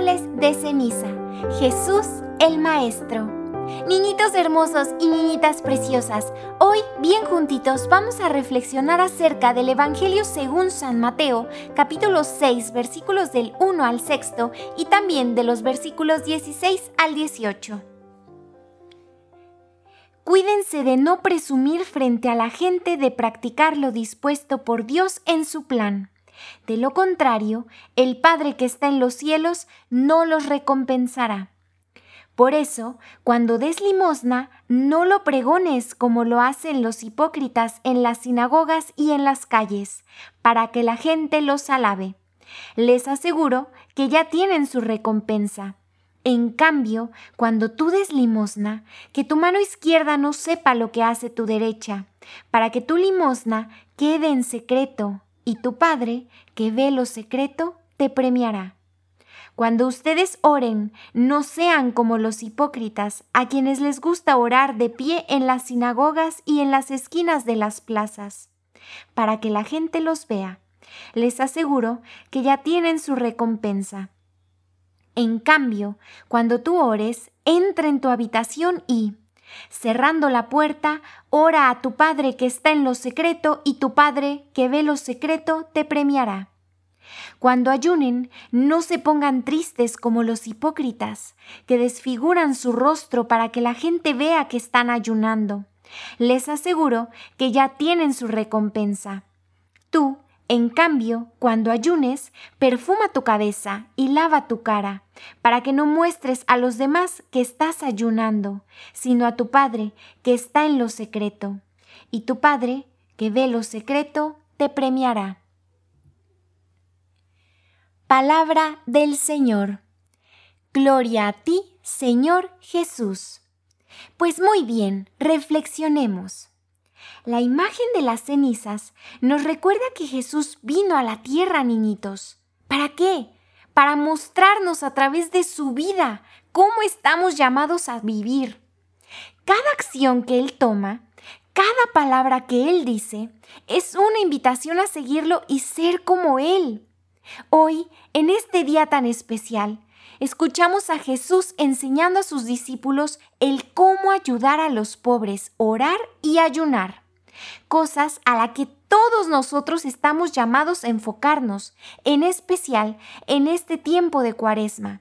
De ceniza. Jesús el Maestro. Niñitos hermosos y niñitas preciosas, hoy bien juntitos vamos a reflexionar acerca del Evangelio según San Mateo, capítulo 6, versículos del 1 al 6 y también de los versículos 16 al 18. Cuídense de no presumir frente a la gente de practicar lo dispuesto por Dios en su plan. De lo contrario, el Padre que está en los cielos no los recompensará. Por eso, cuando des limosna, no lo pregones como lo hacen los hipócritas en las sinagogas y en las calles, para que la gente los alabe. Les aseguro que ya tienen su recompensa. En cambio, cuando tú des limosna, que tu mano izquierda no sepa lo que hace tu derecha, para que tu limosna quede en secreto, y tu Padre, que ve lo secreto, te premiará. Cuando ustedes oren, no sean como los hipócritas, a quienes les gusta orar de pie en las sinagogas y en las esquinas de las plazas, para que la gente los vea. Les aseguro que ya tienen su recompensa. En cambio, cuando tú ores, entra en tu habitación y, cerrando la puerta, ora a tu Padre que está en lo secreto y tu Padre que ve lo secreto te premiará. Cuando ayunen, no se pongan tristes como los hipócritas, que desfiguran su rostro para que la gente vea que están ayunando. Les aseguro que ya tienen su recompensa. Tú, en cambio, cuando ayunes, perfuma tu cabeza y lava tu cara, para que no muestres a los demás que estás ayunando, sino a tu Padre que está en lo secreto. Y tu Padre, que ve lo secreto, te premiará. Palabra del Señor. Gloria a ti, Señor Jesús. Pues muy bien, reflexionemos. La imagen de las cenizas nos recuerda que Jesús vino a la tierra, niñitos. ¿Para qué? Para mostrarnos a través de su vida cómo estamos llamados a vivir. Cada acción que Él toma, cada palabra que Él dice, es una invitación a seguirlo y ser como Él. Hoy, en este día tan especial, escuchamos a Jesús enseñando a sus discípulos el cómo ayudar a los pobres, orar y ayunar, cosas a la que todos nosotros estamos llamados a enfocarnos, en especial en este tiempo de cuaresma.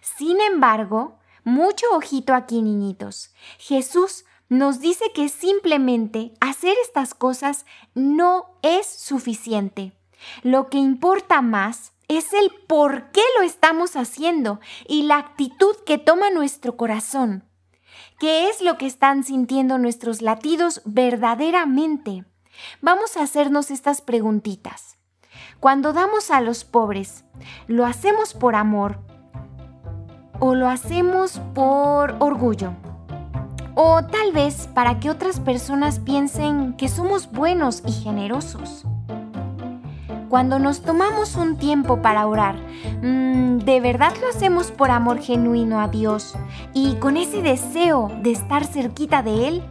Sin embargo, mucho ojito aquí, niñitos. Jesús nos dice que simplemente hacer estas cosas no es suficiente. Lo que importa más es el por qué lo estamos haciendo y la actitud que toma nuestro corazón. ¿Qué es lo que están sintiendo nuestros latidos verdaderamente? Vamos a hacernos estas preguntitas. Cuando damos a los pobres, ¿lo hacemos por amor o lo hacemos por orgullo? O tal vez para que otras personas piensen que somos buenos y generosos cuando nos tomamos un tiempo para orar, mm, ¿de verdad lo hacemos por amor genuino a Dios y con ese deseo de estar cerquita de Él?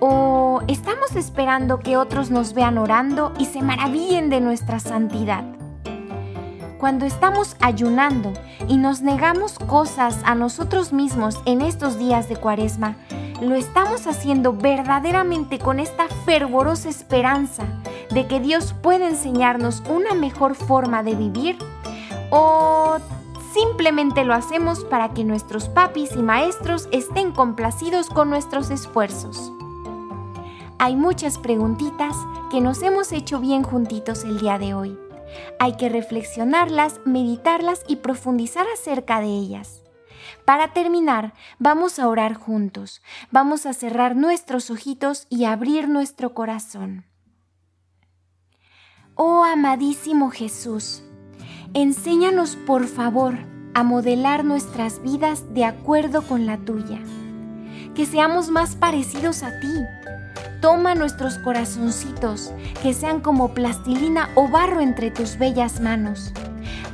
¿O estamos esperando que otros nos vean orando y se maravillen de nuestra santidad? Cuando estamos ayunando y nos negamos cosas a nosotros mismos en estos días de cuaresma, lo estamos haciendo verdaderamente con esta fervorosa esperanza de que Dios puede enseñarnos una mejor forma de vivir o simplemente lo hacemos para que nuestros papis y maestros estén complacidos con nuestros esfuerzos. Hay muchas preguntitas que nos hemos hecho bien juntitos el día de hoy. Hay que reflexionarlas, meditarlas y profundizar acerca de ellas. Para terminar, vamos a orar juntos. Vamos a cerrar nuestros ojitos y abrir nuestro corazón. Oh amadísimo Jesús, enséñanos por favor a modelar nuestras vidas de acuerdo con la tuya. Que seamos más parecidos a ti. Toma nuestros corazoncitos, que sean como plastilina o barro entre tus bellas manos.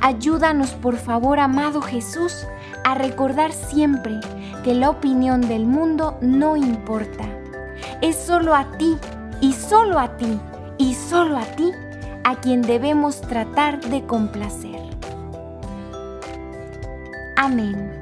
Ayúdanos por favor, amado Jesús, a recordar siempre que la opinión del mundo no importa. Es solo a ti y solo a ti y solo a ti a quien debemos tratar de complacer. Amén.